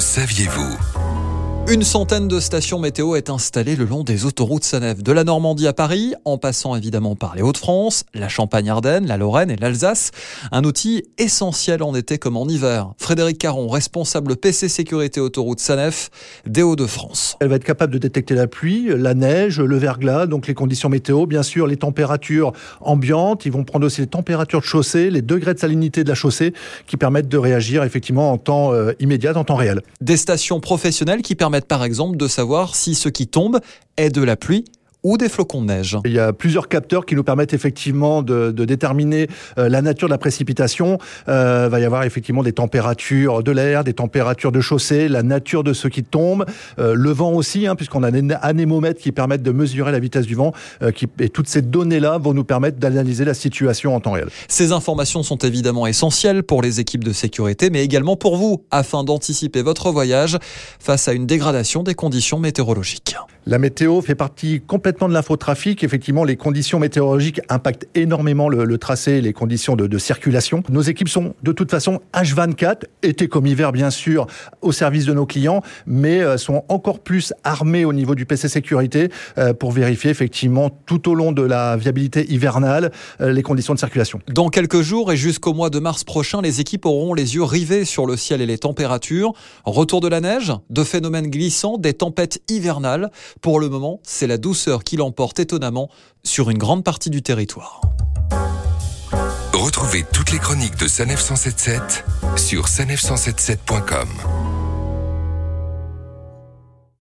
saviez-vous? Une centaine de stations météo est installée le long des autoroutes Sanef, de la Normandie à Paris, en passant évidemment par les Hauts-de-France, la Champagne-Ardenne, la Lorraine et l'Alsace. Un outil essentiel en été comme en hiver. Frédéric Caron, responsable PC sécurité autoroute Sanef des Hauts-de-France. Elle va être capable de détecter la pluie, la neige, le verglas, donc les conditions météo, bien sûr les températures ambiantes. Ils vont prendre aussi les températures de chaussée, les degrés de salinité de la chaussée, qui permettent de réagir effectivement en temps euh, immédiat, en temps réel. Des stations professionnelles qui permettent par exemple de savoir si ce qui tombe est de la pluie ou des flocons de neige. Il y a plusieurs capteurs qui nous permettent effectivement de, déterminer euh, la nature de la précipitation. Euh, il va y avoir effectivement des températures de l'air, des températures de chaussée, la nature de ce qui tombe, euh, le vent aussi, hein, puisqu'on a des anémomètres qui permettent de mesurer la vitesse du vent. qui, et toutes ces données-là vont nous permettre d'analyser la situation en temps réel. Ces informations sont évidemment essentielles pour les équipes de sécurité, mais également pour vous, afin d'anticiper votre voyage face à une dégradation des conditions météorologiques. La météo fait partie complètement de l'infotrafic. Effectivement, les conditions météorologiques impactent énormément le, tracé et les conditions de, circulation. Nos équipes sont de toute façon H24, été comme hiver bien sûr, au service de nos clients, mais euh, sont encore plus armées au niveau du PC sécurité euh, pour vérifier effectivement tout au long de la viabilité hivernale euh, les conditions de circulation. Dans quelques jours et jusqu'au mois de mars prochain, les équipes auront les yeux rivés sur le ciel et les températures. Retour de la neige, de phénomènes glissants, des tempêtes hivernales. Pour le moment, c'est la douceur qui l'emporte étonnamment sur une grande partie du territoire. Retrouvez toutes les chroniques de Sanef 177 sur sanef177.com.